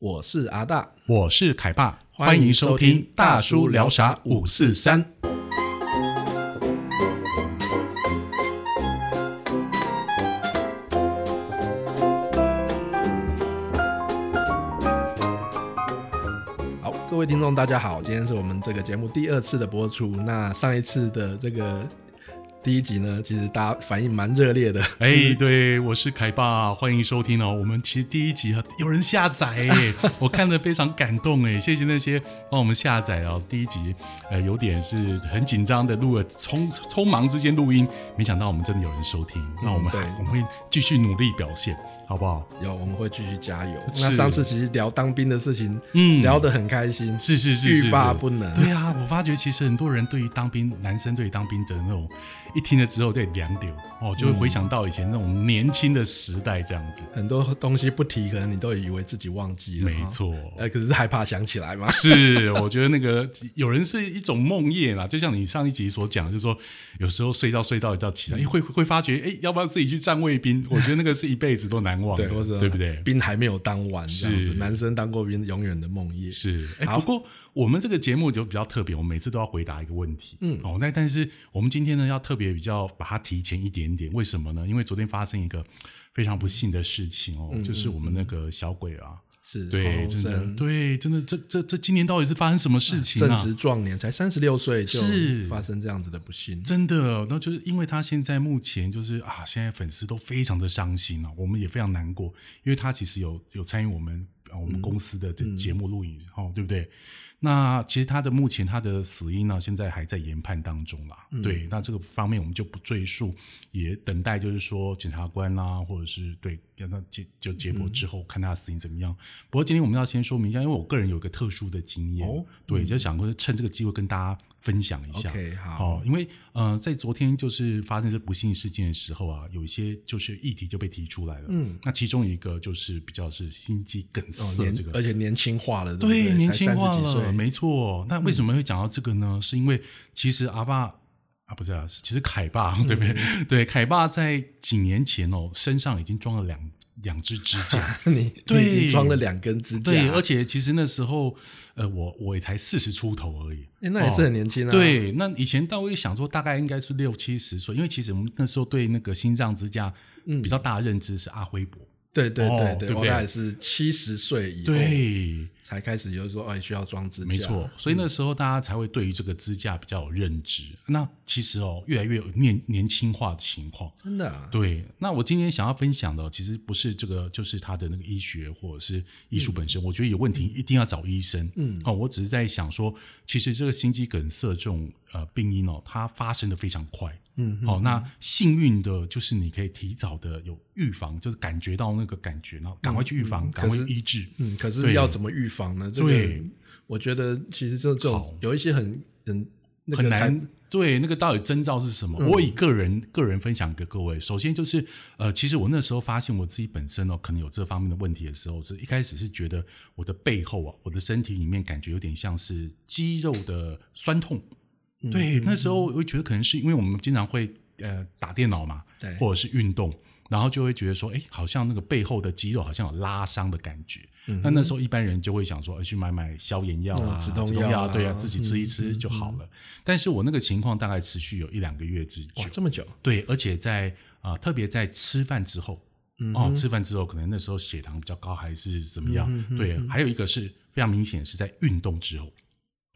我是阿大，我是凯爸，欢迎收听收听大叔聊啥五四三。好，各位听众大家好，今天是我们这个节目第二次的播出。那上一次的这个第一集呢，其实大家反应蛮热烈的。哎，对，我是凯爸，欢迎收听哦。我们其实第一集有人下载哎，我看得非常感动哎，谢谢那些帮我们下载哦。第一集呃有点是很紧张的录了，匆匆忙之间录音，没想到我们真的有人收听。那我们对我们会继续努力表现，好不好？有，我们会继续加油。那上次其实聊当兵的事情，嗯聊得很开心，是是是是欲罢是不能。对啊，我发觉其实很多人对于当兵，男生对于当兵的那种，一听了之后对凉流哦，就会回想到以前那种年轻的时代这样子。很多东西不提，可能你都以为自己忘记了。没错，呃，可是害怕想起来嘛。是，我觉得那个 有人是一种梦魇啦，就像你上一集所讲，就是说有时候睡觉睡到一觉起来，诶会会发觉，哎，要不要自己去站卫兵？我觉得那个是一辈子都难忘的，对，不对？兵还没有当完这样子，是男生当过兵，永远的梦魇。是，哎，好不过我们这个节目就比较特别，我们每次都要回答一个问题，嗯哦，那但是我们今天呢要特别比较把它提前一点点，为什么呢？因为昨天发生一个非常不幸的事情哦，就是我们那个小鬼啊，是对，真的，生对，真的，这这这今年到底是发生什么事情啊？正值壮年，才三十六岁是就发生这样子的不幸。真的，那就是因为他现在目前就是啊，现在粉丝都非常的伤心啊，我们也非常难过，因为他其实有有参与我们、啊我们公司的这节目录影，哦，对不对？那其实他的目前他的死因呢，现在还在研判当中啦。对，那这个方面我们就不赘述，也等待就是说检察官啦，或者是对让他结就结果之后、看他的死因怎么样。不过今天我们要先说明一下，因为我个人有一个特殊的经验，哦对，就想说趁这个机会跟大家分享一下。OK，好哦，因为呃，在昨天就是发生这不幸事件的时候啊，有一些就是议题就被提出来了。嗯，那其中一个就是比较是心肌梗塞这个，而且年轻化了，对对，对？年轻化30几岁了，没错。那为什么会讲到这个呢？是因为其实阿爸啊，不是啊，其实凯爸对不对？嗯对，凯爸在几年前哦，身上已经装了两两只支架。你你对已经装了两根支架，对，而且其实那时候，呃，我我也才四十出头而已，哎那也是很年轻啊。，对，那以前但我也想说大概应该是六七十岁，因为其实我们那时候对那个心脏支架比较大的认知是阿辉伯，对对对哦对不对我大概是七十岁以后对，才开始有说，哎，需要装支架。没错，所以那时候大家才会对于这个支架比较有认知。那其实哦，越来越有年年轻化的情况。真的啊，对，那我今天想要分享的，其实不是这个，就是他的那个医学或者是艺术本身。我觉得有问题一定要找医生。嗯哦，我只是在想说，其实这个心肌梗塞这种呃病因哦，它发生的非常快。嗯，哦，那幸运的就是你可以提早的有预防，就是感觉到那个感觉，然后赶快去预防，嗯赶快去医治。嗯，可是对要怎么预防呢？这个对我觉得其实这这种好有一些很很那很个难。对，那个到底征兆是什么？我以个人个人分享给各位。首先就是，呃，其实我那时候发现我自己本身哦，可能有这方面的问题的时候，是一开始是觉得我的背后啊，我的身体里面感觉有点像是肌肉的酸痛。嗯对，那时候我会觉得可能是因为我们经常会呃打电脑嘛，对。或者是运动，然后就会觉得说，哎，好像那个背后的肌肉好像有拉伤的感觉。那那时候一般人就会想说，呃去买买消炎药啊、嗯止痛止药啊对啊，自己吃一吃就好了。但是我那个情况大概持续有一两个月之久哇，这么久，对，而且在啊、呃特别在吃饭之后，嗯。哦，吃饭之后可能那时候血糖比较高还是怎么样？嗯对，还有一个是非常明显是在运动之后，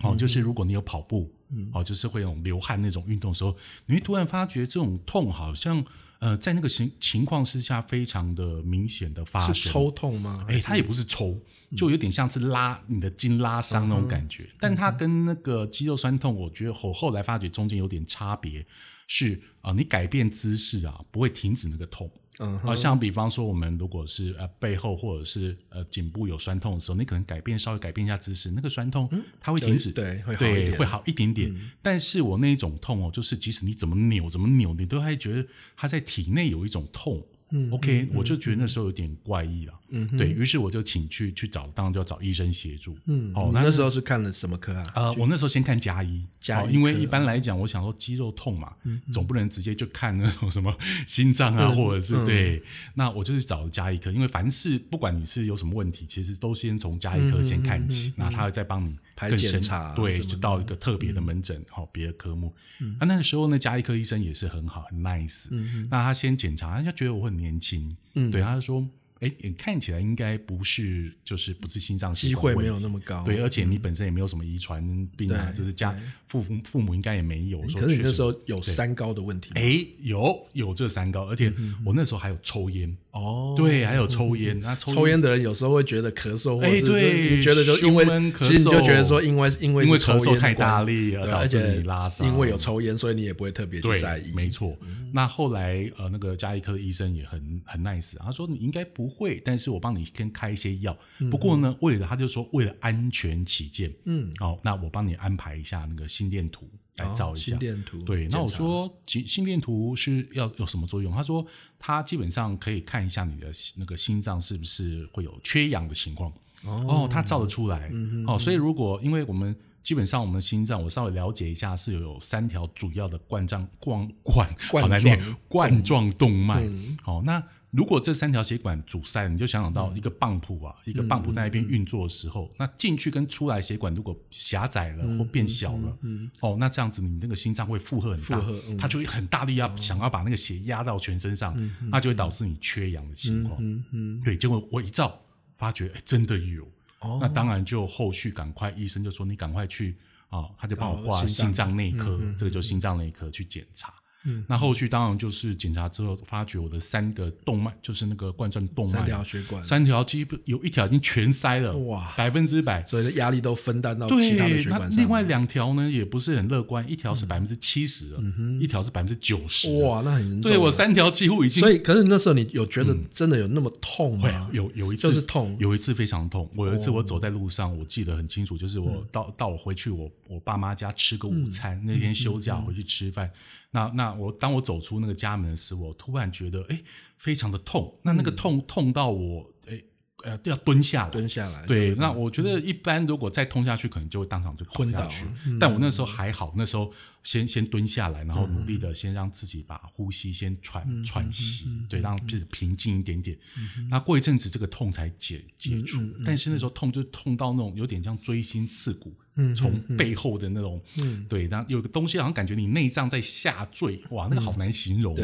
嗯哦，就是如果你有跑步，哦，就是会有流汗那种运动的时候，你会突然发觉这种痛好像呃在那个情情况之下非常的明显的发生，是抽痛吗？哎，它也不是抽，就有点像是拉你的筋拉伤那种感觉，但它跟那个肌肉酸痛，我觉得我后来发觉中间有点差别，是啊、呃你改变姿势啊，不会停止那个痛。嗯啊、像比方说，我们如果是呃背后或者是呃颈部有酸痛的时候，你可能改变稍微改变一下姿势，那个酸痛它会停止，对会好一点会好一点点。但是我那一种痛哦，就是即使你怎么扭怎么扭，你都还觉得它在体内有一种痛嗯 OK，、嗯我就觉得那时候有点怪异了。嗯对于是，我就请去去找，当然就要找医生协助。嗯，哦那时候是看了什么科啊？呃，我那时候先看加医，加因为一般来讲，我想说肌肉痛嘛，总不能直接就看那种什么 心脏啊，嗯或者是嗯对，那我就去找加医科，因为凡是不管你是有什么问题，其实都先从加医科先看起，那他会再帮你嗯排更检查对，就到一个特别的门诊，好，别的科目。那那个时候呢，加医科医生也是很好，很 nice。嗯那他先检查，他就觉得我很年轻，对，他就说。哎，你看起来应该不是，就是不是心脏机会没有那么高。对，而且你本身也没有什么遗传病啊，就是家父父父母应该也没有。说可是你那时候有三高的问题吗？哎有有这三高，而且我那时候还有抽烟，哦，对，还有抽烟。那抽抽烟的人有时候会觉得咳嗽，或者哎是对你觉得就因为其实你就觉得说因为因为因为抽烟的咳嗽太大力而对，导致而且你拉伤因为有抽烟，所以你也不会特别去在意。，没错。那后来呃，那个加医科的医生也很很 nice，他说你应该不会，但是我帮你先开一些药。不过呢，为了他就说为了安全起见，嗯，好，那我帮你安排一下那个心电图来照一下。哦心电图对，那我说心心电图是要有什么作用？他说他基本上可以看一下你的那个心脏是不是会有缺氧的情况。哦，他照得出来。嗯哦，所以如果因为我们基本上我们的心脏，我稍微了解一下，是有三条主要的冠状冠冠冠好难念状冠状动脉。嗯好、那如果这三条血管阻塞，你就想想到一个泵浦啊，一个泵浦在那边运作的时候，那进去跟出来血管如果狭窄了或变小了，哦，那这样子你那个心脏会负荷很大，嗯。它就会很大力要、想要把那个血压到全身上，那就会导致你缺氧的情况。对，结果我一照，发觉哎，真的有。哦。那当然就后续赶快，医生就说你赶快去啊，他就帮我挂心脏内科，这个就心脏内科去检查。嗯那后续当然就是检查之后，发觉我的三个动脉，就是那个冠状动脉，三条血管，三条基本有一条已经全塞了，哇百分之百。所以压力都分担到其他的血管上。另外两条呢也不是很乐观，一条是百分之七十了，一条是百分之九十。，嗯哇，那很严重。对我，三条几乎已经所以可是那时候你有觉得真的有那么痛会吗？有有一次就是痛有一次非常痛。我有一次哦我走在路上，我记得很清楚，就是嗯我到、到我回去我我爸妈家吃个午餐，那天休嗯假回去吃饭。那那我当我走出那个家门的时候，我突然觉得哎非常的痛，那那个痛、痛到我哎呃要蹲下来。嗯蹲下来，对，那我觉得一般如果再痛下去，可能就会当场就倒昏倒但我那时候还好，那时候先先蹲下来，然后努力的先让自己把呼吸先喘、嗯喘息，对，让自己平静一点点。那过一阵子，这个痛才解解除。嗯但是那时候痛就痛到那种有点像锥心刺骨，嗯从背后的那种，对，然后有个东西好像感觉你内脏在下坠，哇，那个好难形容、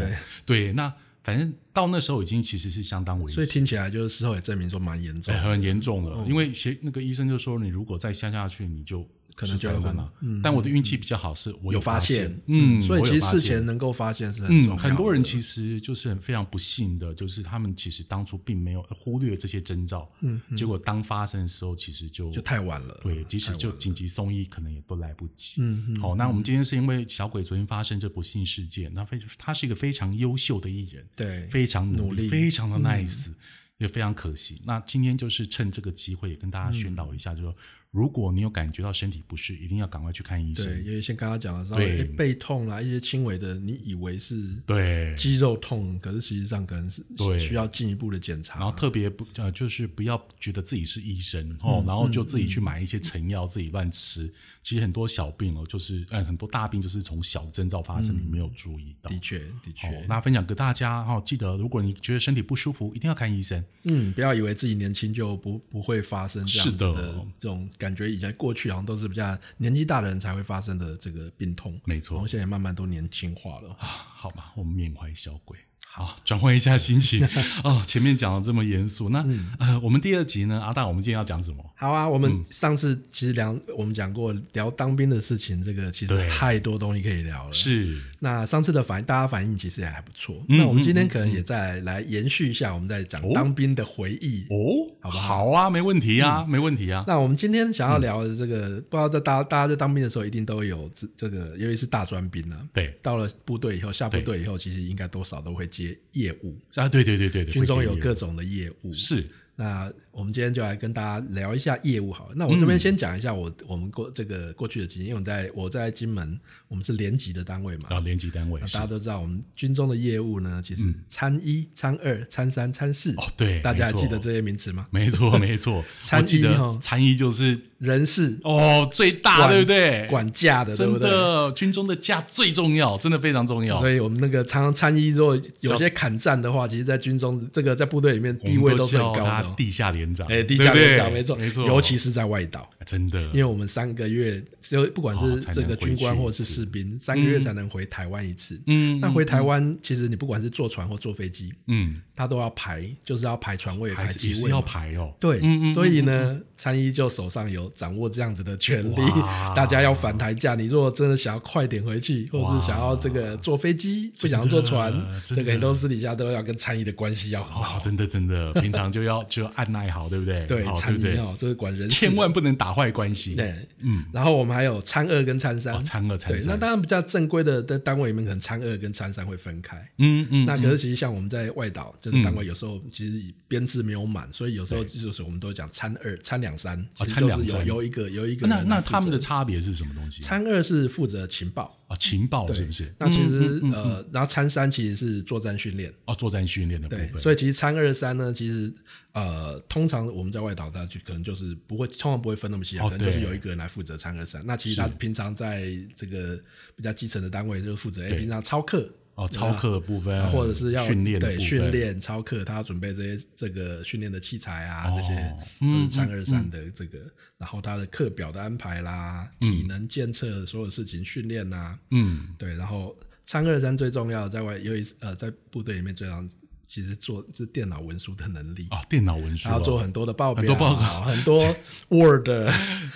对，那反正到那时候已经其实是相当危险。所以听起来就是事后也证明说蛮严重。很严重的，因为学那个医生就说，你如果再下下去，你就可能就会昏是灾难了。但我的运气比较好，是我有发现，嗯，所以其实事前能够发现是很重要嗯，的。很多人其实就是很非常不幸的，就是他们其实当初并没有忽略这些征兆，嗯，结果当发生的时候，其实就就太晚了。对，即使就紧急送医，可能也都来不及。嗯嗯好，那我们今天是因为小鬼昨天发生这不幸事件，那非他是一个非常优秀的艺人，对，非常努努力。嗯非常的 nice，、也非常可惜。那今天就是趁这个机会，也跟大家宣导一下，就是说，如果你有感觉到身体不适，一定要赶快去看医生对，生。因为像刚刚讲的，稍对微诶背痛啦，一些轻微的，你以为是对，肌肉痛，可是实际上可能是对需要进一步的检查。然后特别不呃，就是不要觉得自己是医生嗯哦，然后就自己去买一些成药，自己乱吃。其实很多小病哦，就是嗯，很多大病就是从小征兆发生，你没有注意到。的确，的确，哦，那分享给大家哈、哦，记得如果你觉得身体不舒服，一定要看医生。嗯，不要以为自己年轻就不不会发生这样的这种感觉，以前过去好像都是比较年纪大的人才会发生的这个病痛，没错然后现在慢慢都年轻化了。啊好吧，我们缅怀小鬼。好，转换一下心情 哦。前面讲的这么严肃，那、嗯呃，我们第二集呢，阿大，我们今天要讲什么？好啊，我嗯们上次其实聊我们讲过聊当兵的事情，这个其实对太多东西可以聊了。是那上次的反大家反应其实也还不错。嗯那我们今天可能也再来延续一下，我们在讲哦当兵的回忆。哦，好不好好啊，没问题啊，没问题啊。那我们今天想要聊的这个，不知道在大大家在当兵的时候，一定都有这这个，尤其是大专兵啊，对到了部队以后，下部队以后，其实应该多少都会接业务，啊，对对对对对，军中有各种的业务。是那我们今天就来跟大家聊一下业务好了。那我这边先讲一下我我们过这个过去的经验，因为我在我在金门，我们是连级的单位嘛，啊，连级单位大家都知道，我们军中的业务呢，其实参一、参二、参三、参四，哦，对，大家还记得这些名词吗？没错，没错，参一哈参一就是人事哦最大，对不对？管价的，对真不对？的，军中的价最重要，真的非常重要。所以我们那个常常参一，如果有些砍战的话，其实，在军中这个在部队里面地位都是很高的地下连长，哎，地下连长没错，没错，尤其是在外岛，真的，因为我们三个月，就不管哦是这个军官或是士兵，三个月才能回台湾一次。嗯，那回台湾，其实你不管是坐船或坐飞机，嗯，他都要排，就是要排船位、排机位要。排哦。对，嗯嗯所以呢，参一就手上有掌握这样子的权利，大家要返台价。你如果真的想要快点回去，或是想要这个坐飞机，不想要坐船这个你都私底下都要跟参一的关系要好。真的真的，平常就要 就要按耐好，对不对？对，好参对不对？一哦，这是管人事千万不能打坏关系。对，嗯，然后我们还有参二跟参三哦，，参二参对，那，当然比较正规的的单位里面，可能参二跟参三会分开。嗯嗯，那可是其实像我们在外岛，就是单位有时候其实编制没有满，所以有时候就是我们都讲参二、参两三，其实就是参两三有有一个有一个那那他们的差别是什么东西？参二是负责情报，啊，情报对是不是？那其实嗯嗯嗯呃，然后参三其实是作战训练，哦，作战训练的部对，分，所以其实参二三呢，其实呃，通常我们在外岛，他就可能就是不会，通常不会分那么细啊，哦可能就是有一个人来负责参二三。那其实他平常在这个比较基层的单位，就是负责哎，对平常操课。哦，操课的部分啊，或者是要训练对训练操课，他要准备这些这个训练的器材啊，哦这些嗯都是三二三的这个，然后他的课表的安排啦，体能监测所有事情训练啦，嗯，对，然后三二三最重要，在外尤其呃在部队里面最重要的，其实做这电脑文书的能力。啊，电脑文书要做很多的报表，很多报告很多 Word，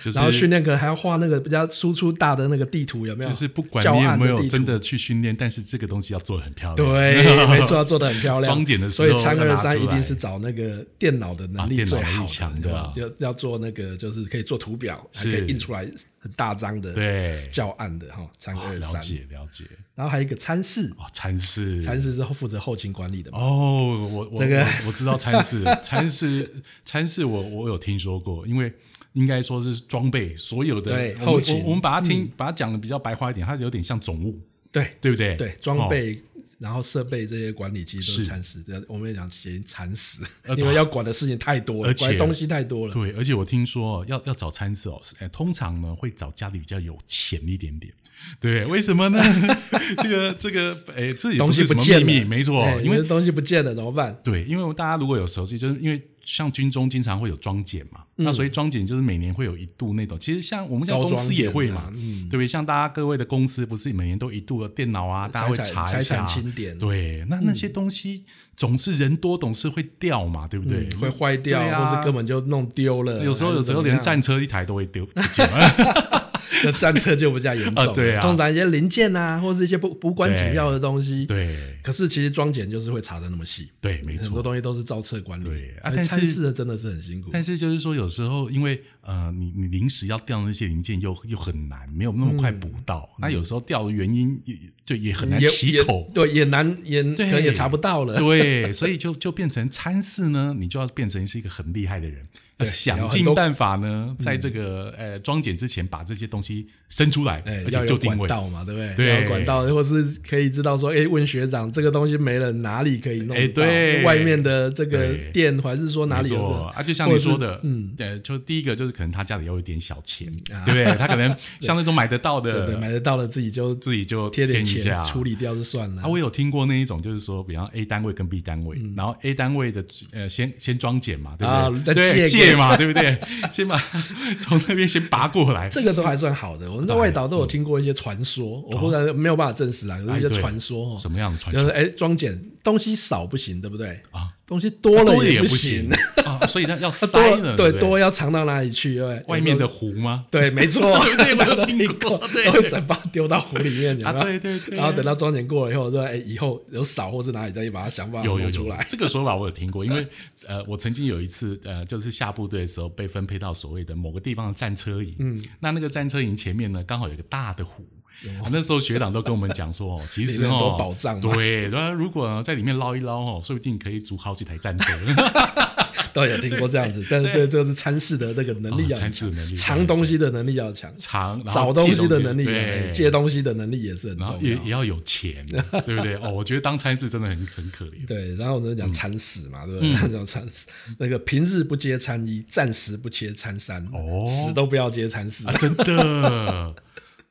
就是然后训练可能还要画那个比较输出大的那个地图，有没有？就是不管教你有没有真的去训练，但是这个东西要做的很漂亮。对，没错，要做的很漂亮。装点的时候所以参二三一定是找那个电脑的能力最好强的啊对吧就要做那个就是可以做图表，还可以印出来很大张的对，教案的哈。参啊了二三，解了解。然后还有一个参事，哦，参事，参事是负责后勤管理的嘛。哦，我我这个我我知道参事，参事参事我我有听说过，因为应该说是装备所有的后勤我们把它听、把它讲的比较白话一点，它有点像总务，对对不对？对，装备。然后设备这些管理其实都是是蚕食，我们也讲嫌蚕食，呃因为要管的事情太多了，而且管东西太多了。对，而且我听说要要找餐食哦，通常呢会找家里比较有钱一点点。对，为什么呢？这个这个，哎，这也东西是什么见了，秘密，没错哎，因为为东西不见了怎么办？对，因为大家如果有熟悉，就是因为像军中经常会有装检嘛，那所以装检就是每年会有一度那种，其实像我们像高公司也会嘛，嗯对不对？像大家各位的公司不是每年都一度的电脑啊，大家会查一财产下，清点，对，那那些东西总是人多，总是会掉嘛，对不对？嗯会坏掉，啊或是根本就弄丢了。有时候有时候连战车一台都会丢 那战车就比较严重了。啊对啊通常一些零件啊，或是一些不无关紧要的东西。。对可是其实装检就是会查的那么细，对，没错很多错。东西都是照册管理。对啊而但是参事的真的是很辛苦。但是就是说，有时候因为呃，你你临时要调那些零件又又很难，没有那么快补到。那有时候调的原因也就也很难起口。对，也难也可能也查不到了。对，所以就就变成参事呢，你就要变成是一个很厉害的人，对想尽办法呢，在这个呃装检之前把这些东西生出来，哎，而且就定位。管道嘛，对不对？对管道，或是可以知道说，哎，问学长这个东西没了，哪里可以弄哎？对外面的这个店，还是说哪里有啊，就像你说的，嗯，对，就第一个就是可能他家里要有一点小钱，对不对？他可能 像那种买得到对对，的，买得到了自己就自己就贴点钱处理掉就算了啊，。我有听过那一种，就是说，比方 A 单位跟 B 单位，然后 A 单位的呃先先装检嘛，对不对？再借嘛，对不对？先把 从那边先拔过来，这个都还算好的。我们在外岛都有听过一些传说，我不然没有办法证实啊，可是一些传说哦，什么样的传说就是哎，装简东西少不行，对不对？啊？东西多了也不行，啊，所以它要 它塞多呢，对多要藏到哪里去？对外面的湖吗？对，没错，对大家都我有听听过都会整包丢到湖里面，有有？对对对，然后等到装检过了以后，说哎，以后有少或是哪里再把它想办法有出来。这个说法我有听过，因为呃，我曾经有一次呃，就是下部队的时候被分配到所谓的某个地方的战车营，嗯，那那个战车营前面呢，刚好有一个大的湖。那时候学长都跟我们讲说，哦，其实里面很多哦，宝藏对，如果在里面捞一捞哦，说不定可以组好几台战车。都有听过这样子，但是这这是参事的那个能力要哦参事的能力藏东西的能力要强，藏找东西的能力，借东西的能力也是很重要。也也要有钱，对不对？哦，我觉得当参事真的很很可怜。对，然后呢嗯讲参死嘛，对不对？讲参死，那个平日不接参一，暂时不接参三，哦死都不要接参四啊，。真的，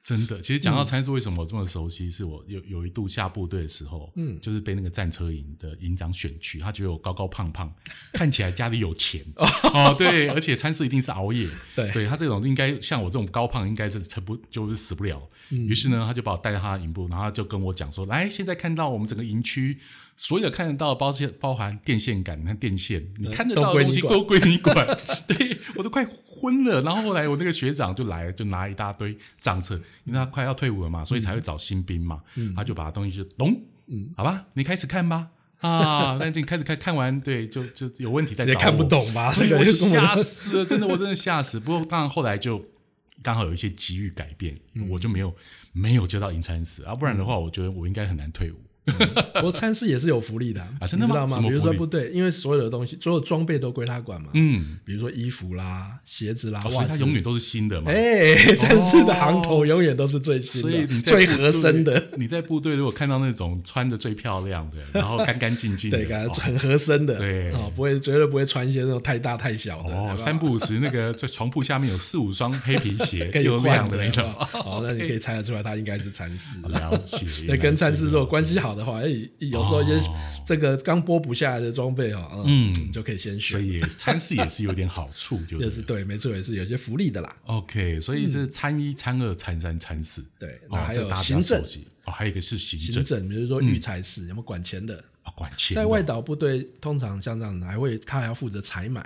真的。其实讲到参事，为什么我这么熟悉？是我有有一度下部队的时候，嗯，就是被那个战车营的营长选去，他觉得我高高胖胖，看起来家里有钱哦，对，而且参事一定是熬夜，对对他这种应该像我这种高胖，应该是撑不就是死不了。于是呢，他就把我带到他的营部，然后他就跟我讲说：“来，现在看到我们整个营区所有看得到的包括包含电线杆、你看电线，你看得到的东西都归你管都归你管。对我都快昏了。然后后来我那个学长就来了，就拿一大堆账册，因为他快要退伍了嘛，所以才会找新兵嘛。他就把东西就咚，嗯，好吧，你开始看吧。啊，那你开始看看完，对，就就有问题再找我。也看不懂吧？所以我个是吓死了，真的，我真的吓死。不过当然后来就刚好有一些机遇改变，嗯我就没有没有接到银参死啊，不然的话，我觉得我应该很难退伍。不过参事也是有福利的啊真的吗？你知道吗？比如说部队，因为所有的东西，所有装备都归他管嘛。嗯，比如说衣服啦、鞋子啦、哦所以他，永远都是新的嘛。哎，参事的行头永远都是最新的、你最合身的，。你在部队如果看到那种穿的最漂亮的，然后干干净净的，对，很合身的，对。哦，不会绝对不会穿一些那种太大太小的，哦，三不五时那个在床铺下面有四五双黑皮鞋，可以又换的那种。哦，那你可以猜得出来，他应该是参事。了解，那跟参事如果关系，系好的话，哎，有时候一些哦这个刚拨不下来的装备哈，嗯，就可以先选，所以参事也是有点好处，就 也是是对，没错，也是有些福利的啦。OK，所以是参一、参二、参三、参四。对，哦那，还有行政。哦，还有一个是行政。行政，比如说育才室有没有管钱的？啊，管钱在外岛部队，通常像这样的，还会他还要负责采买，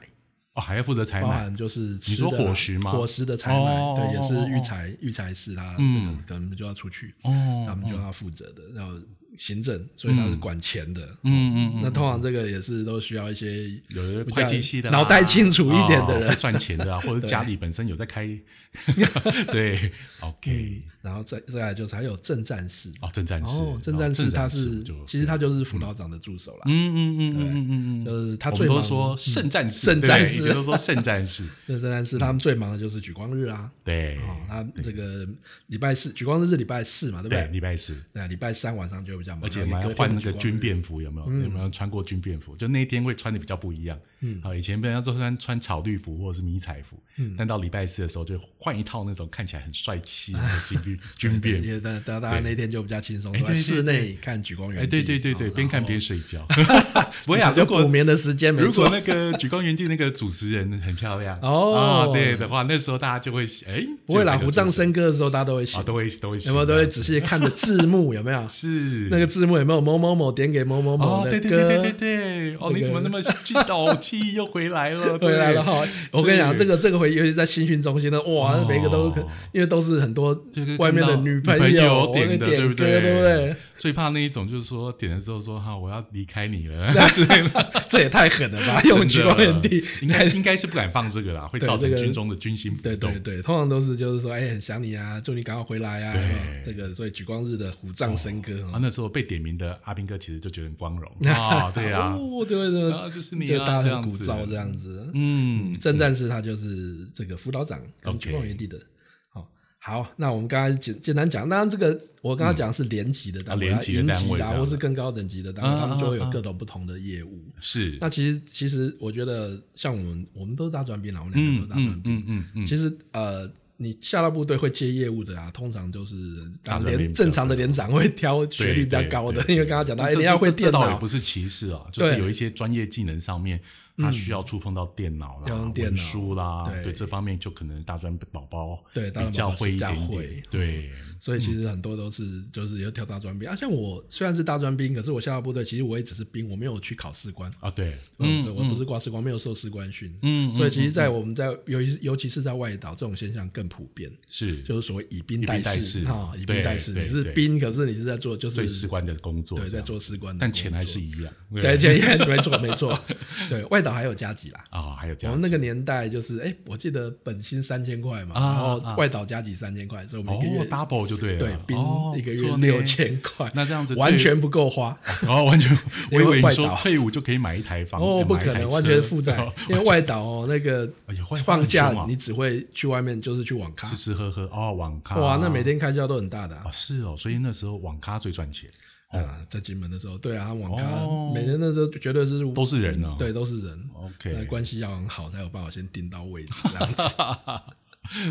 哦，还要负责采买。包含就是吃说的伙食吗？伙食的采买，哦对，也哦哦是育才育才室他这个可能就要出去，哦他们就要负责的，然后行政，所以他是管钱的。嗯嗯嗯，那通常这个也是都需要一些有的比较会计系的啦脑袋清楚一点的人。赚钱的啊，或者家里本身有在开，对，OK，然后再再来就是还有正战士。哦，正战士哦，正战士他是就其实他就是辅导长的助手啦，嗯嗯嗯嗯嗯嗯嗯，就是他最忙说圣战士，圣战士都说圣战士，那正战士他们最忙的就是举光日啊，对哦，他这个礼拜四举光日是礼拜四嘛，对不对，对？礼拜四。对，礼拜三晚上就比较忙，而且还换那个军便服，有没有？有没有穿过军便服？就那一天会穿的比较不一样。嗯，好，以前被人家都穿穿草绿服或者是迷彩服，嗯，但到礼拜四的时候就换一套那种看起来很帅气 的军绿军便服。因为大大大家那天就比较轻松，在室内看举光原哎，地，对对对对，哦边看边睡觉。不会啊，其实就如果补眠的时间没。如果那个举光原地那个主持人很漂亮哦啊，对的话，那时候大家就会哎，不会啦，就这个胡藏主持笙歌的时候大家都会啊，写，都会都会有没有都会仔细看着字幕有没有？是那个字幕有没有某某某点给某某某哦，的对对对对对？对，哦，你怎么那么记哦，又回来了，回来了哈！我跟你讲，这个这个回，尤其在新训中心的，哇，每个都可，因为都是很多外面的女朋友点的，点歌，对不对？最怕那一种就是说点了之后说哈，我要离开你了 之类的，这也太狠了吧！用举光原地，应该应该是不敢放这个啦，会造成军中的军心浮动对对。对，通常都是就是说，哎，很想你啊，祝你赶快回来啊！这个所以举光日的虎藏笙歌啊，那时候被点名的阿兵哥其实就觉得很光荣啊，对啊，哦，就会这啊么就是你啊就大家很鼓噪这样子。嗯，郑战士他就是这个辅导长跟举光原地的。好，好，那我们刚才简简单讲，当然这个我刚刚讲是连级的单位，啊连级的营级啦，单位这样或是更高等级的单位，啊他们就会有啊啊。各种不同的业务。是，那其实其实我觉得像我们我们都是大专兵啦，我们两个都大专嗯兵。嗯嗯嗯，其实呃，你下到部队会接业务的啊，通常就是啊连正常的连长会挑学历比较高的，因为刚刚讲到，哎，要会电脑也不，是歧视啊，就是有一些专业技能上面，他需要触碰到电脑啦、文书啦，对。对这方面就可能大专宝宝对比较会一点点，对，所以其实很多都是就是要跳大专兵啊。像我虽然是大专兵，可是我下到部队，其实我也只是兵，我没有去考士官。啊对，嗯，所以我不是挂士官，没有受士官训。嗯所以其实，在我们在尤其尤其是在外岛，这种现象更普遍，是。就是所谓以兵代士啊，以兵代士。你是兵，可是你是在做就是对士官的工作，对，在做士官的工作，但钱还是一样，对，钱也没错没错。对外岛还有加急啦。啊，还有加急我们那个年代就是，哎，我记得本薪三千块嘛，啊然后啊外岛加急三千块，所以我们一个月、哦 double 就对了，对兵哦一个月六千块，那这样子完全不够花。哦，完全，我以为说退伍就可以买一台房，哦，不可能，完全负债哦，因为外岛哦，那个放假你只会去外面，就是去网咖吃，吃喝喝哦，网咖哇，那每天开销都很大的啊哦。是哦，所以那时候网咖最赚钱，啊，在金门的时候，对啊，网咖哦每天那都绝对是都是人哦对，都是人。那 OK，关系要很好，才有办法先订到位置这样子。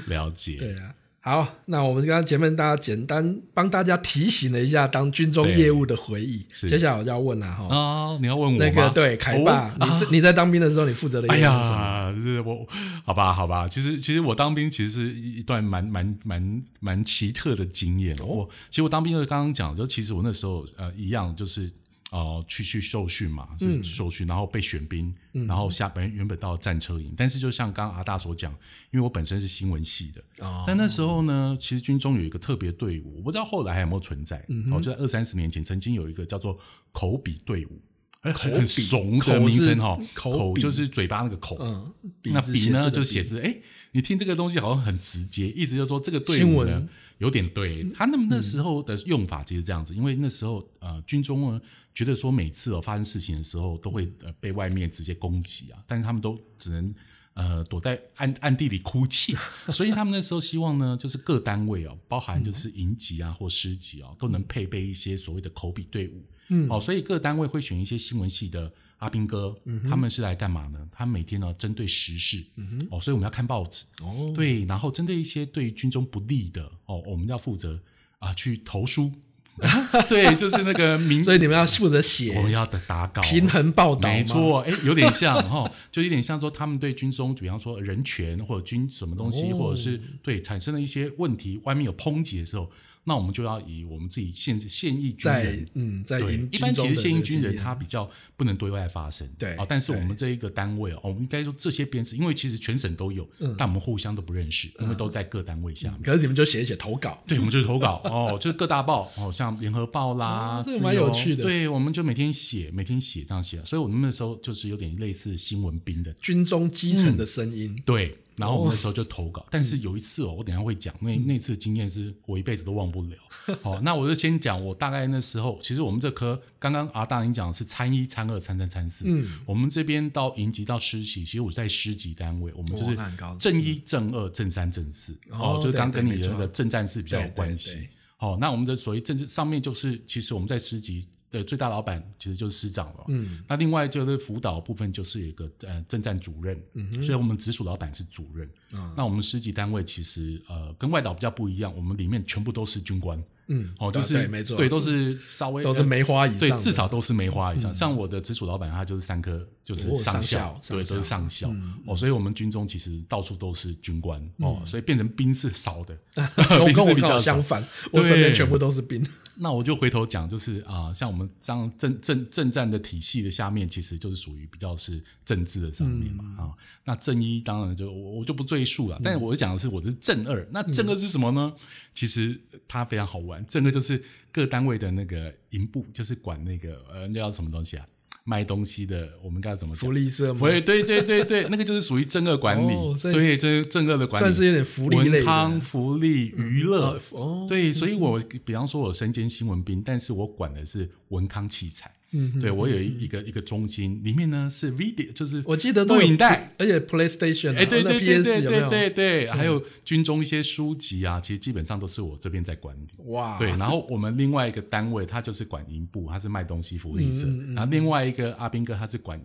了解，对啊，好，那我们刚刚前面大家简单帮大家提醒了一下当军中业务的回忆，是接下来我就要问了哈，啊，你要问我那个对凯爸，哦你这你在当兵的时候，你负责的哎业务是什么？呀，这我好吧，好吧，其实其实我当兵其实是一段蛮蛮蛮蛮奇特的经验。哦我其实我当兵就是刚刚讲，就其实我那时候呃一样就是。哦、去去受训嘛，受训，然后被选兵，然后下本原本到战车营，但是就像刚刚阿大所讲，因为我本身是新闻系的，哦，但那时候呢，其实军中有一个特别队伍，我不知道后来还有没有存在。嗯哦，就在二三十年前，曾经有一个叫做口笔队伍，哎口笔很怂的名称哈，口笔。就是嘴巴那个口，嗯，那是笔呢就写字，哎，你听这个东西好像很直接，意思就是说这个队伍呢有点对他那么那时候的用法其实这样子，因为那时候呃军中呢觉得说每次哦发生事情的时候都会呃被外面直接攻击啊，但是他们都只能。呃，躲在暗暗地里哭泣，所以他们那时候希望呢，就是各单位哦，包含就是营级啊或师级哦，都能配备一些所谓的口笔队伍。嗯。哦，所以各单位会选一些新闻系的阿兵哥，他们是来干嘛呢？他们每天呢针对时事，哦，所以我们要看报纸，哦，对，然后针对一些对军中不利的，哦，我们要负责啊去投书，对，就是那个民，所以你们要负责写我们要的打稿，平衡报道没错，哎，有点像 哈，就有点像说他们对军中，比方说人权或者军什么东西，哦。或者是对产生了一些问题，外面有抨击的时候，那我们就要以我们自己现现役军人。嗯在，一般其实现役军人他他比较不能对外发声，对啊，但是我对们这一个单位哦，我们应该说这些编制，因为其实全省都有，嗯但我们互相都不认识，因为都在各单位下面。可是你们就写一写投稿，对，我们就是投稿哦，就是各大报哦，像联合报啦，哦这个蛮有趣的对，我们就每天写，每天写这样写，所以我们那时候就是有点类似新闻兵的，军中基层的声音，对。然后我们那时候就投稿，但是有一次哦，我等一下会讲，那那次经验是我一辈子都忘不了。哦，那我就先讲，我大概那时候，其实我们这科刚刚阿大您讲的是参一、参二、参三、参四，嗯，我们这边到营级到师级，其实我在师级单位，我们就是正一、正二、正三、正四，哦。哦，就是刚跟你的那个正战士比较关系。哦，那我们的所谓政治上面就是，其实我们在师级的最大老板其实就是师长了。嗯，那另外就是辅导部分就是有一个呃政战主任，嗯所以我们直属老板是主任。嗯那我们师级单位其实呃跟外岛比较不一样，我们里面全部都是军官。嗯，哦，就是对没错，对，都是稍微都是梅花以上对，，至少都是梅花以上。像我的直属老板，他就是三科，就是哦上校校，对，都是上校。嗯。哦，所以我们军中其实到处都是军官哦，所以变成兵是少的，跟我比较相反，我身边全部都是兵，那我就回头讲，就是啊、像我们这样政政政战的体系的下面，其实就是属于比较是政治的上面嘛啊、那正一当然就我我就不赘述了，但是我讲的是我的正二。那正二是什么呢？其实它非常好玩，正二就是各单位的那个营部，就是管那个呃那叫什么东西啊？卖东西的，我们该怎么讲福？利社嘛，对对对对对，那个就是属于正二管理，哦所以对，这是正二的管理，算是有点福利类的文康、福利、娱乐，哦，对，所以我比方说，我身兼新闻兵，但是我管的是文康器材。嗯，对我有一一个一个中心，里面呢是 video，就是我记得录影带，，而且 PlayStation，啊哎，对那对对对对？对对，还有军中一些书籍啊，其实基本上都是我这边在管理。哇，对，然后我们另外一个单位，他就是管营部，他是卖东西福利社。嗯嗯嗯然后另外一个阿兵哥，他是管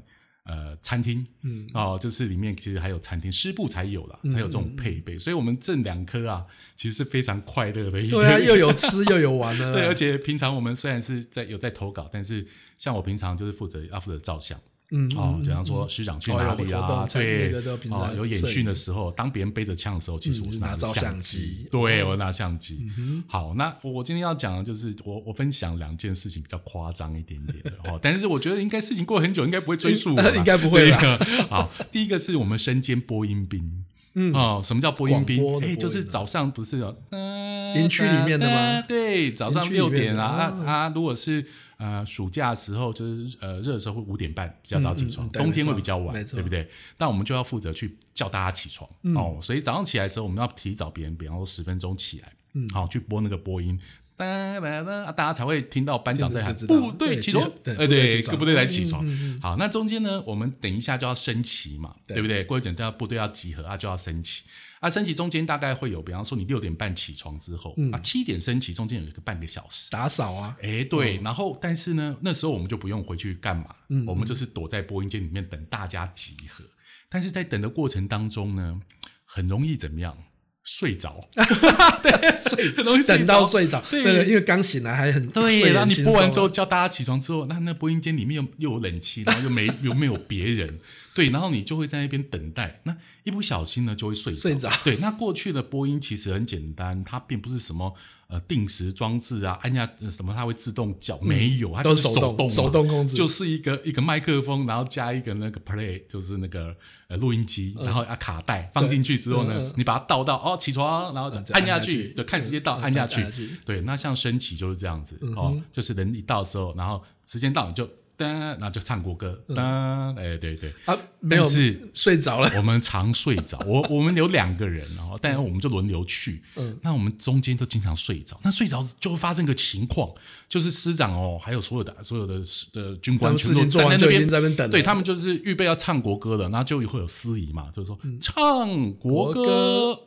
呃餐厅，嗯哦，就是里面其实还有餐厅，师部才有啦，才有这种配备。所以我们这两科啊，其实是非常快乐的一对啊，又有吃又有玩的，对，而且平常我们虽然是在有在投稿，但是像我平常就是负责要负责照相。嗯哦，比方说师长去哦哪里啊？对，有演训的时候，当别人背着枪的时候，其实我是拿相相机。对，我拿相机。嗯好，那我我今天要讲的就是我我分享两件事情比较夸张一点点的哦，但是我觉得应该事情过了很久，应该不会追溯 应该不会好，第一个是我们身兼播音兵。嗯。哦，什么叫播音哎，就是早上不是有嗯营区里面的吗？对，早上六点啊哦。啊啊！如果是呃暑假的时候就是呃热的时候会五点半比较早起床，冬天会比较晚对不对？那我们就要负责去叫大家起床、嗯。哦，所以早上起来的时候我们要提早别人，比方说十分钟起来，嗯。好去播那个播音。哒哒哒，大家才会听到班长在喊部队起床，对各部队来起床。好，那中间呢，我们等一下就要升旗嘛，对对不对？过一阵都要部队要集合啊，就要升旗。啊，升旗中间大概会有，比方说你六点半起床之后，嗯啊七点升旗，中间有一个半个小时。打扫啊，哎，对，然后但是呢，那时候我们就不用回去干嘛，嗯我们就是躲在播音间里面等大家集合。但是在等的过程当中呢，很容易怎么样？睡着，对，睡等到睡着，对。那个因为刚醒来还很睡对，然后你播完之后叫大家起床之后，那那播音间里面又又有冷气，然后又没 又没有别人，对，然后你就会在那边等待，那一不小心呢就会。睡着。对，那过去的播音其实很简单，它并不是什么呃定时装置啊，按下呃什么它会自动叫，没有，它都是手动手动控制就是一个一个麦克风，然后加一个那个 play，就是那个呃录音机，然后啊卡带放进去之后呢，你把它倒到哦起床，然后按下去看时间到嗯按下去对，那像升旗就是这样子、嗯哦，就是人一到的时候，然后时间到你就噔，那就唱国歌，噔，哎、对对。啊，没有但是睡着了，我们常睡着，我我们有两个人，然后但是我们就轮流去，嗯。那我们中间都经常睡着，那睡着就会发生一个情况，就是师长哦，还有所有的所有的的军官全部事情做完站在那边就已经在那边等，对他们就是预备要唱国歌了，然后就会有司仪嘛，就是说、唱国歌。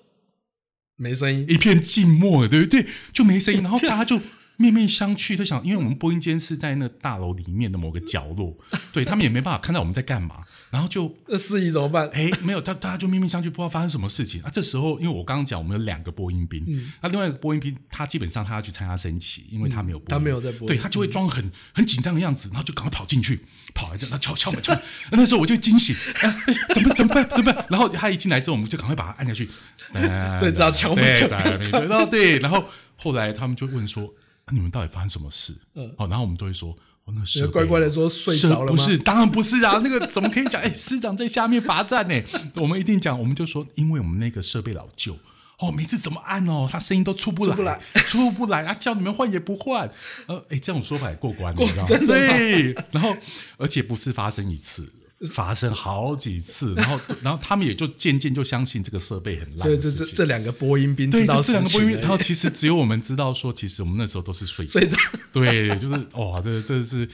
没声音，一片静默，对不对？就没声音，然后大家就面面相觑，就想，因为我们播音间是在那大楼里面的某个角落，对他们也没办法看到我们在干嘛，然后就。那司仪怎么办？哎，没有，他大家就面面相觑，不知道发生什么事情啊。这时候，因为我刚刚讲我们有两个播音兵，嗯那另外一个播音兵他基本上他要去参加升旗，因为他没有他没有在播音对他就会装很很紧张的样子，然后就赶快跑进去，跑来就那敲敲门敲门。那时候我就惊醒，啊哎怎么怎么办怎么办？然后他一进来之后，我们就赶快把他按下去，所以知道敲门敲在那边对然后对，然后后来他们就问说，啊你们到底发生什么事？嗯哦，然后我们都会说。哦，那个设备就乖乖的说睡是着了吗不是，当然不是啊，那个怎么可以讲？哎，师长在下面罚站呢，我们一定讲，我们就说，因为我们那个设备老旧。哦，每次怎么按哦，他声音都出不来，出不来，出不来啊！叫你们换也不换，呃，哎，这种说法也过关，你知道吗对，然后而且不是发生一次，发生好几次，然后 然后他们也就渐渐就相信这个设备很烂所以这。这这两个播音兵对，知道就这两个播音，事情而已。然后其实只有我们知道说，其实我们那时候都是睡着。睡着，对，就是哇，这这是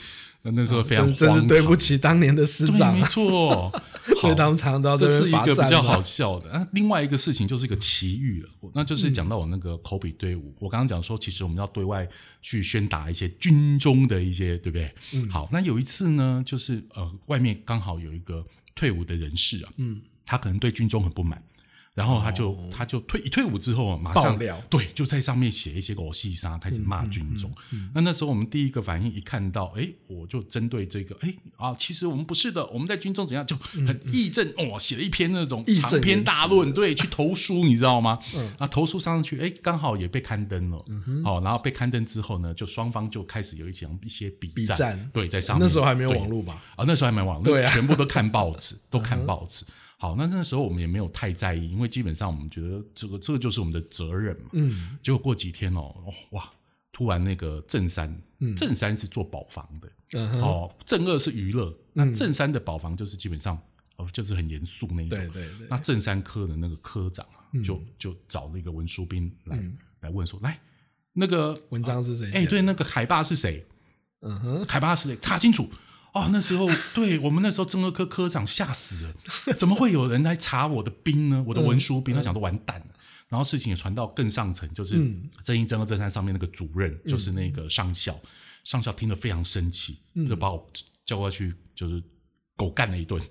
那时候非常真真是对不起当年的师长，没错，所以好他们常常都要这是一个比较好笑的。那，另外一个事情就是一个奇遇了，那就是讲到我那个口笔队伍，我刚刚讲说，其实我们要对外去宣达一些军中的一些，对不对？嗯，好，那有一次呢，就是呃，外面刚好有一个退伍的人士啊，嗯，他可能对军中很不满。然后他就、他就退一退伍之后，马上爆料。对，就在上面写一些狗戏杀，开始骂军中。那那时候我们第一个反应一看到，哎，我就针对这个，哎啊，其实我们不是的，我们在军中怎样，就很义正哇，写了一篇那种长篇大论，对，去投书，你知道吗？嗯，啊，投书上去，哎，刚好也被刊登了。嗯好，然后被刊登之后呢，就双方就开始有一些一些比比战。对，在上面。那时候还没有对。网络吧？啊，那时候还没网络，对啊。全部都看报纸，都看报纸。好，那那时候我们也没有太在意，因为基本上我们觉得这个这个就是我们的责任嘛。嗯，结果过几天哦，哦哇，突然那个正三，嗯正三是做保房的，嗯，哦，正二是娱乐，那正三的保房就是基本上哦，就是很严肃那一种。对对对，那正三科的那个科长啊，就就找了一个文书兵来、来问说，来那个文章是谁？哎，，对，那个海霸是谁？嗯哼，海霸是谁？查清楚。哦，那时候 对我们那时候政二科科长吓死了，怎么会有人来查我的兵呢？我的文书兵，他讲都完蛋了。然后事情也传到更上层，就是正一、正二、正三上面那个主任，就是那个上校。上校听得非常生气，就把我叫过去，就是狗干了一顿，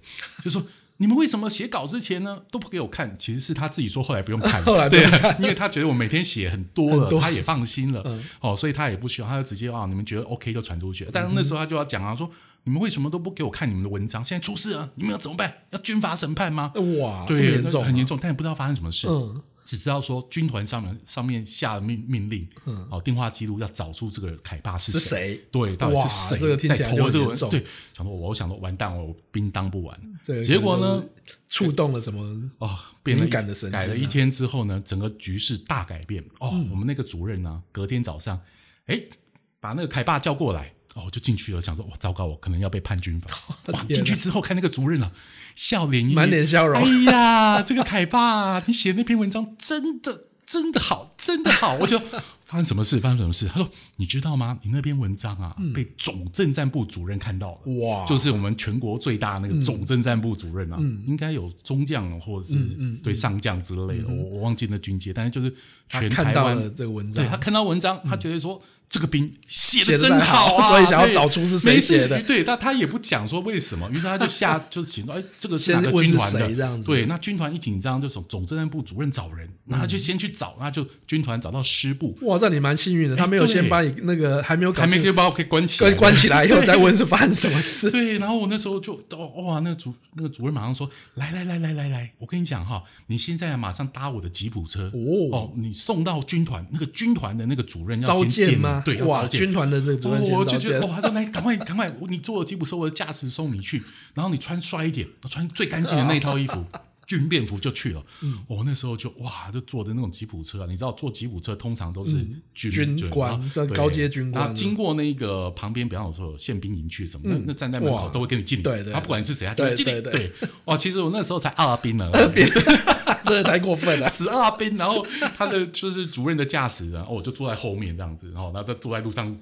就说。你们为什么写稿之前呢都不给我看？其实是他自己说后来不用看，后来对啊，因为他觉得我每天写很多了，多他也放心了，嗯哦，所以他也不需要，他就直接啊，你们觉得 OK 就传出去了。但是那时候他就要讲啊，说你们为什么都不给我看你们的文章？现在出事了，你们要怎么办？要军法审判吗？哇，这么对，严重，很严。重，但也不知道发生什么事。嗯只知道说军团上面上面下了命命令，嗯哦，电话记录要找出这个凯巴是是谁，对，到底是哇谁在投这个文对，想说我想说完蛋，我兵当不完。这个结果呢触动了什么？哦，敏感的神经啊改了一天之后呢，整个局势大改变。哦，嗯我们那个主任呢，隔天早上，哎，把那个凯爸叫过来。哦，我就进去了，想说哇，糟糕，我可能要被判军法。哇，进去之后看那个主任啊，笑脸满脸笑容哎呀，这个凯爸，你写的那篇文章真的真的好，真的好。我就发生什么事？发生什么事？他说：“你知道吗？你那篇文章啊，被总政战部主任看到了。嗯哇就是我们全国最大那个总政战部主任啊，应该有中将或者是对上将之类的，我我忘记那军阶，但是就是嗯他全看到台湾了这个文章，对他看到文章，他觉得说。这个兵写的真好啊，所以想要找出是谁写的。对，但他也不讲说为什么，于是他就下 就是请说，哎，这个是哪个军团的？这样子。对，那军团一紧张，就总总政战部主任找人，那他就先去找，那就军团找到师部，哇，这你蛮幸运的，他没有先把你那个还没有还没清可以把我给关起来，关 关起来以后再问是发生什么事。对，然后我那时候就哦哇，那个主那个主任马上说：“来来来来来来，我跟你讲哈，你现在马上搭我的吉普车。哦。哦，你送到军团那个军团的那个主任要召先见你。见吗？对，要哇，召见军团的这个主任先召见我就觉得，哇，他说来，赶快赶快，你坐我吉普车，我的驾驶送你去，然后你穿帅一点，穿最干净的那一套衣服。军便服就去了，嗯我、那时候就哇，就坐的那种吉普车啊，你知道坐吉普车通常都是军、对官然后对这高阶军官然后经过那个旁边，比方说有宪兵营区什么，的那站在门口哇都会跟你敬礼，对对他不管你是谁，他就对会敬礼，对对哇，其实我那时候才二兵了，真的太过分了。十二兵，然后他的就是主任的驾驶人，哦，我就坐在后面这样子，然后然后他坐在路上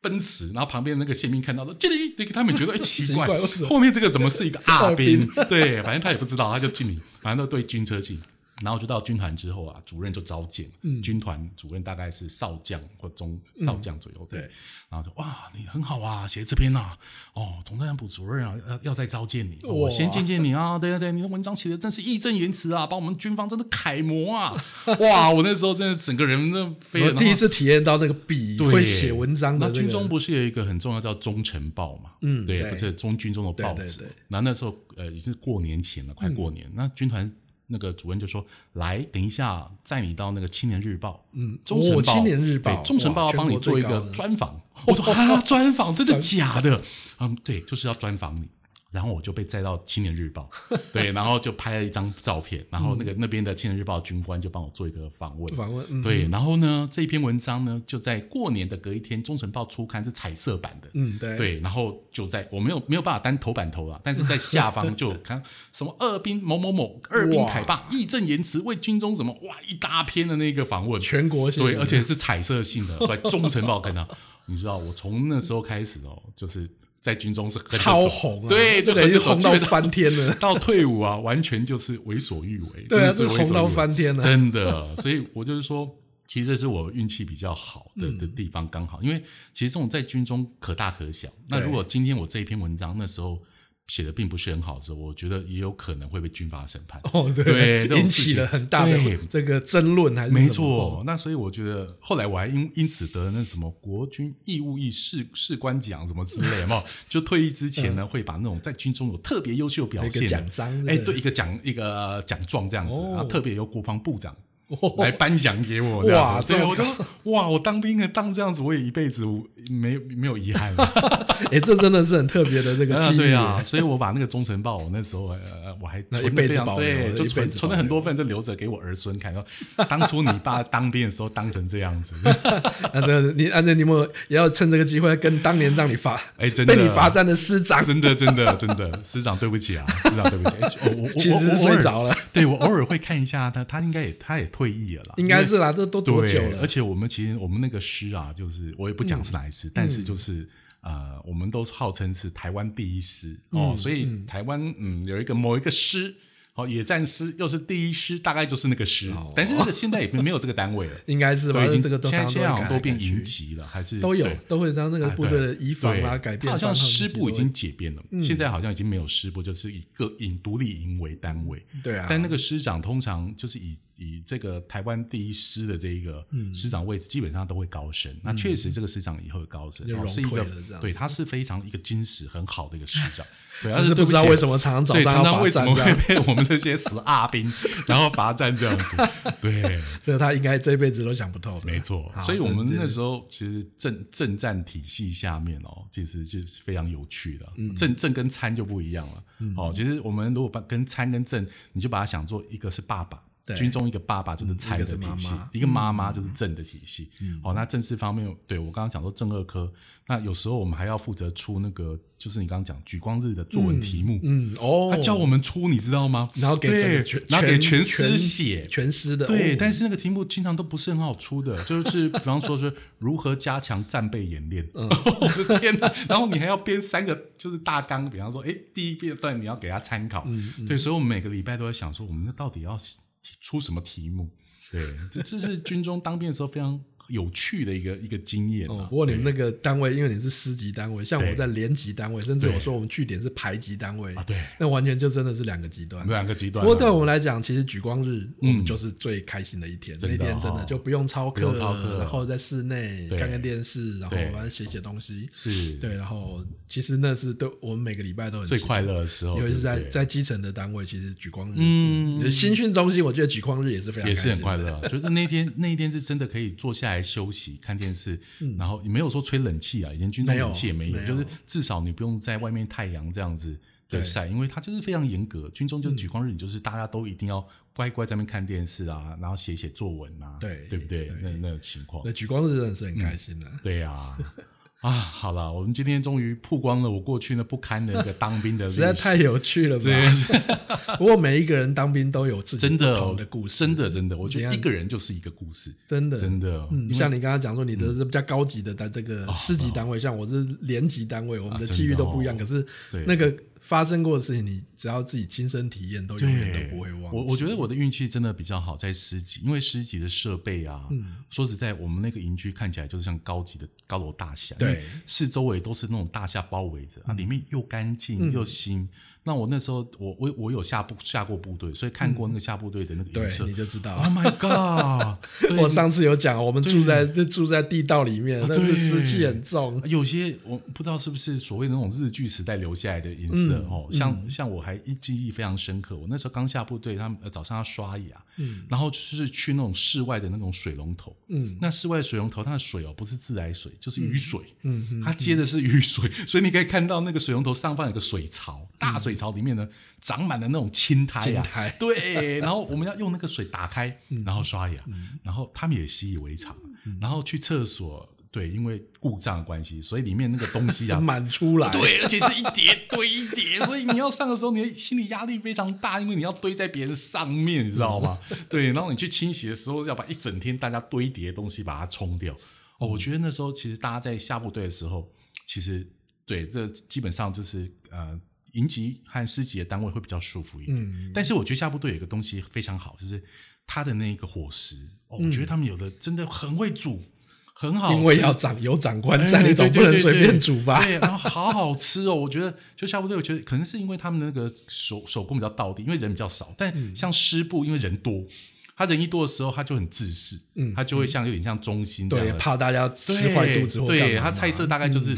奔驰，然后旁边那个宪兵看到说敬礼，那个他们觉得哎奇怪 后面这个怎么是一个二兵？对，反正他也不知道，他就敬礼，反正都对军车敬。然后就到军团之后啊，主任就召见，嗯军团主任大概是少将或中少将左右，对对。然后就哇，你很好啊，写这篇呐、哦，总政部主任啊，要要再召见你，哦我哇先见见你啊，对对对，你的文章写的真是义正言辞啊，把我们军方真的楷模啊，哇，我那时候真的整个人都飞了，我第一次体验到这个笔对会写文章的那这个，军中不是有一个很重要叫中晨报嘛？嗯对不是中军中的报纸对对对。然后那时候呃也是过年前了，快过年，那军团那个主任就说：“来，等一下载你到那个青年日报，嗯，中晨报，哦青年日报对，中晨报要帮你做一个专访。”我说：“啊，专访真的假的？”嗯，对，就是要专访你。然后我就被载到青年日报，对，然后就拍了一张照片，然后那个那边的青年日报军官就帮我做一个访问，访问，嗯对，然后呢，这篇文章呢，就在过年的隔一天，《中晨报》初刊是彩色版的，嗯，对，对，然后就在我没有没有办法单头版头了，但是在下方就看 什么二兵某某某二兵凯霸义正言辞为军中什么哇一大篇的那个访问，全国。性对，而且是彩色性的，在《中晨报》看到，你知道我从那时候开始哦，就是在军中是很超红啊，对，就跟着已经红到翻天了。到退伍啊，完全就是为所欲为。对啊是红到翻天了真的。所以我就是说，其实这是我运气比较好的、嗯的地方，刚好，因为其实这种在军中可大可小。那如果今天我这一篇文章那时候写的并不是很好的时候，我觉得也有可能会被军法审判。哦，对对，引起了很大的这个争论，还是没错，，那所以我觉得后来我还因因此得了那什么国军义务役士士官奖什么之类，有没有？就退役之前呢，会把那种在军中有特别优秀表有一个现奖章哎，对对，一个奖一个奖状这样子，哦然后特别由国防部长。哦来颁奖给我，哇对，这我就说哇，我当兵的当这样子，我也一辈子没没有遗憾。了。哎，这真的是很特别的这个 啊机遇，对啊，所以我把那个《忠诚报》，我那时候呃，我还一辈子保留对，就存存了很多份，就留着给我儿孙看。说 当初你爸当兵的时候当成这样子，那这个你按照你们也要趁这个机会跟当年让你罚哎，真的。被你罚站的师长，真的真的真的，师长对不起啊，师长对不起。哎我我我其实是睡着了，对我偶尔会看一下他，他应该也他也退役了啦，应该是啦，这都多久，了？而？且我们其实我们那个师啊，就是我也不讲是哪一师，但是就是呃，我们都号称是台湾第一师哦，所以台湾嗯有一个某一个师。哦，野战师又是第一师，大概就是那个师，但是这个现在也没有这个单位了，应该是吧？对，已经这个都现在现在好像都变营级了，还是都有都会让那个部队的对。移防啊对改变好，像师部已经解编了，嗯。现在好像已经没有师部，就是以各以独立营为单位。对啊，但那个师长通常就是以以这个台湾第一师的这一个嗯师长位置，基本上都会高升。那确实，这个师长以后会高升是一个对，他是非常一个金石很好的一个师长。对，但是不知道为什么常常早对，常上要罚常为什么会被我们这些死阿兵然后罚站这样子？对，这他应该这辈子都想不透的。没错，所以我们那时候其实政政战体系下面哦，其实就是非常有趣的。嗯政政跟参就不一样了。哦，其实我们如果把跟参跟政，你就把它想做一个是爸爸，对军中一个爸爸就是蔡的体系一个妈妈就是正的体系。哦，那正式方面，对我刚刚讲说正二科，那有时候我们还要负责出那个，就是你刚刚讲举光日的作文题目，嗯哦，他教我们出，你知道吗？然后给全，然后给全全诗写。全诗的，对，哦但是那个题目经常都不是很好出的，就是比方说是如何加强战备演练。嗯我的天哪！然后你还要编三个就是大纲，比方说，哎，第一遍段你要给他参考。嗯对，所以我们每个礼拜都在想说，我们到底要出什么题目？对，这这是军中当兵的时候非常有趣的一个一个经验啊。哦，不过你们那个单位，因为你是师级单位，像我在连级单位，甚至我说我们据点是排级单位啊，对，那完全就真的是两个极端。两个极端啊。不过对我们来讲，其实举光日我们嗯就是最开心的一天，那天真的哦就不用操课然后在室内看看电视，然后对。反正写写东西。是。对，然后其实那是对我们每个礼拜都很最快乐的时候，尤其是在在基层的单位，其实举光日嗯。新训中心，我觉得举光日也是非常也是很快乐啊，就是那天那一天是真的可以坐下来休息看电视，然后也没有说吹冷气啊，以前军中冷气也没有，没有就是至少你不用在外面太阳这样子的晒，因为它就是非常严格，军中嗯就是举光日，你就是大家都一定要乖乖在那边看电视啊，然后写写作文啊，对对不对？对那那种情况那，举光日真的是很开心的。对呀、啊。好了，我们今天终于曝光了我过去那不堪的一个当兵的 实在太有趣了吧？不过每一个人当兵都有自己不真的同的故事，真的真的，我觉得一个人就是一个故事，真的。真的，嗯，像你刚刚讲说，你的是比较高级的，在这个师级单位，像我是连级单位，我们的机遇都不一样。可是那个发生过的事情，你只要自己亲身体验，都永远都不会忘。我我觉得我的运气真的比较好，在十级，因为十级的设备啊，嗯说实在，我们那个营区看起来就是像高级的高楼大厦，对四周围都是那种大厦包围着、啊，里面又干净又新。那我那时候，我我我有下部下过部队，所以看过那个下部队的那个对营舍。你就知道 Oh。my god！我上次有讲，我们住在这住在地道里面，但是湿气很重。有些我不知道是不是所谓的那种日剧时代留下来的颜色、嗯哦，像、像我还一记忆非常深刻，我那时候刚下部队，他们、呃、早上要刷牙，嗯然后就是去那种室外的那种水龙头，嗯那室外的水龙头它的水哦不是自来水就是雨水，它接的是雨水，所以你可以看到那个水龙头上方有个水槽，大水槽里面呢长满了那种青苔啊，青苔对，然后我们要用那个水打开，嗯然后刷牙，然后他们也习以为常，然后去厕所，对，因为故障的关系，所以里面那个东西啊。满出来。对，而且是一叠堆一叠，所以你要上的时候，你的心理压力非常大，因为你要堆在别人上面，你知道吗？对，然后你去清洗的时候，要把一整天大家堆叠的东西把它冲掉。哦，我觉得那时候其实大家在下部队的时候，其实对这基本上就是呃，营级和师级的单位会比较舒服一点。嗯，但是我觉得下部队有一个东西非常好，就是它的那个伙食，哦，我觉得他们有的真的很会煮，很好吃，因为要长有长官哎在，你总不能随便煮吧？对，然后好好吃哦，我觉得就下部队，我觉得可能是因为他们那个手手工比较到底，因为人比较少。但嗯像师部，因为人多，他人一多的时候，他就很自私，嗯他就会像有点像中心这样对，怕大家对吃坏肚子对，他菜色大概就是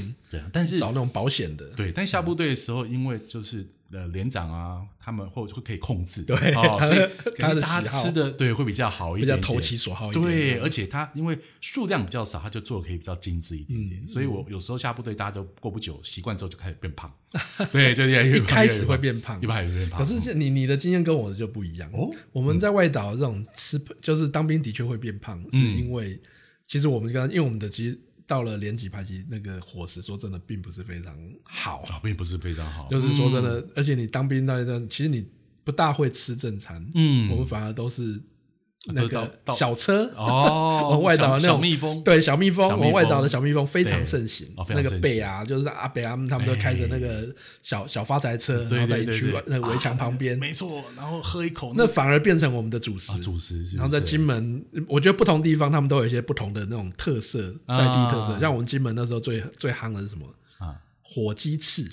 但是找那种保险的。对，但下部队的时候，因为就是呃连长啊，他们会会可以控制，对哦，所以他的喜好吃的对会比较好一点点，比较投其所好一点。对，而且他因为数量比较少，他就做的可以比较精致一点嗯点。所以我有时候下部队，大家都过不久习惯之后就开始变胖，对，就越来越 一开始会，变胖一，般还是变胖。可是你你的经验跟我的就不一样哦。我们在外岛这种吃，就是当兵的确会变胖，是嗯因为其实我们刚因为我们的其实到了连级排级那个伙食，说真的并不是非常好，啊，并不是非常好，就是说真的，而且你当兵那一段，其实你不大会吃正餐，嗯，我们反而都是那个小车哦，往外岛的那种小蜜蜂，对小蜜蜂，小蜜我们外岛的小蜜蜂非常盛行那个贝啊，就是阿北他们他们都开着那个小小发财车，然后在去那个围墙旁边，没错，然后喝一口那反而变成我们的主食。啊。主食是，然后在金门，我觉得不同地方他们都有一些不同的那种特色，在地特色。啊像我们金门那时候最最夯的是什么？啊，火鸡翅，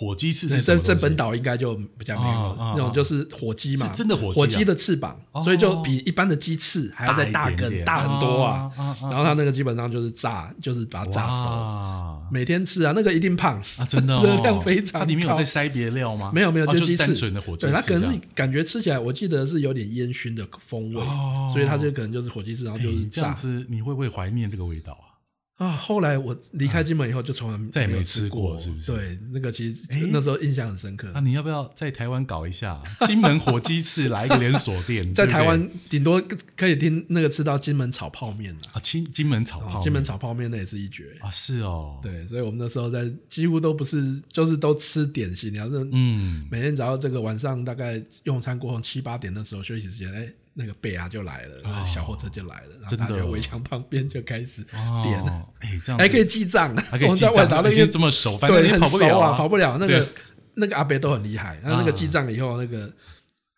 火鸡翅对是什么东西？在在本岛应该就比较没有啊啊那种，就是火鸡嘛，是真的火鸡啊？火鸡的翅膀，哦。所以就比一般的鸡翅还要再大根大很多啊。然后它那个基本上就是炸，就是把它炸熟，每天吃啊，那个一定胖。啊，真的哦。热 量非常它里面有高。在塞别料吗？没有没有，哦就的火鸡翅，对，它可能是感觉吃起来，我记得是有点烟熏的风味，哦。所以它就可能就是火鸡翅，然后就是炸哎这样。子，你会不会怀念这个味道啊？啊，后来我离开金门以后，就从来再也没吃过过，是不是对，那个其实那时候印象很深刻那、。你要不要在台湾搞一下 金门火鸡翅，来一个连锁店？在台湾顶多可以听那个吃到金门炒泡面了，啊，金金门炒泡面金门炒泡面那也是一绝。啊，是哦，，对，所以我们那时候在几乎都不是，就是都吃点心。你要是嗯，每天早上这个晚上大概用餐过后七八点的时候休息时间，哎，那个贝啊就来了，那个小货车就来了，然后真的大家围墙旁边就开始点，哦，哎，这样还可以记账，还可以我们在记账而且外岛那边这么熟，反正对，你很熟啊，跑不了啊。跑不了。那个那个阿伯都很厉害，他那个啊记账以后，那个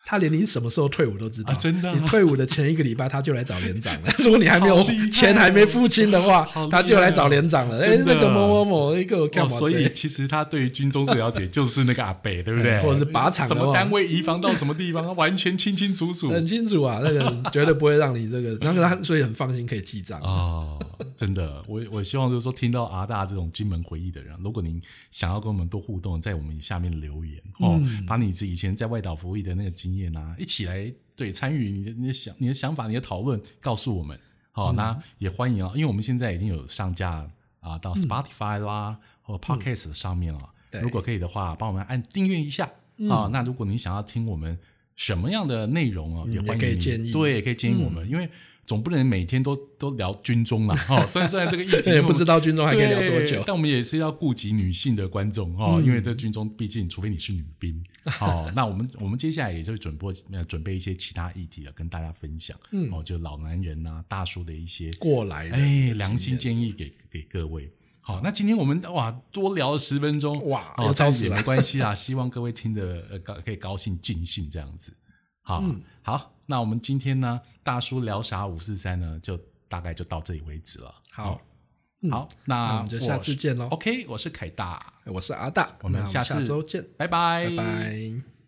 他连你什么时候退伍都知道，啊真的啊你退伍的前一个礼拜他就来找连长了。如果你还没有钱还没付清的话他就来找连长了。哎，那个某某某一个我干哦，嘛？所以其实他对于军中最了解就是那个阿北，对不对？哎或者是靶场什么单位移防到什么地方，他完全清清楚楚。很清楚啊，那个绝对不会让你这个，然后他所以很放心可以记账。哦，真的，我我希望就是说，听到阿大这种金门回忆的人，如果您想要跟我们多互动，在我们下面留言哦，嗯把你以前在外岛服役的那个经验啊，一起来对参与你的你的想你的想法、你的讨论，告诉我们。好、嗯。那也欢迎啊，因为我们现在已经有上架啊到 Spotify 啦、或 Podcast 上面了。如果可以的话，帮我们按订阅一下。啊。那如果你想要听我们什么样的内容哦，嗯也也欢迎你可以建议。对，可以建议我们，因为总不能每天都都聊军中啦。哈。虽然虽然这个议题 也不知道军中还可以聊多久。但我们也是要顾及女性的观众哦，嗯因为在军中，毕竟除非你是女兵，哦，那我们我们接下来也就准备呃准备一些其他议题了，跟大家分享，嗯哦，就老男人呐、大叔的一些过来人哎良心建议给给各位。好，那今天我们哇多聊了十分钟，哇哦，又超时了但是也没关系啦，希望各位听的呃高可以高兴尽兴这样子。好，嗯。好，那我们今天呢，大叔聊啥五四三呢，就大概就到这里为止了。好。哦，好，那那我们就下次见喽。OK，我是凯大，我是阿大，我们下次周见，拜拜，拜拜。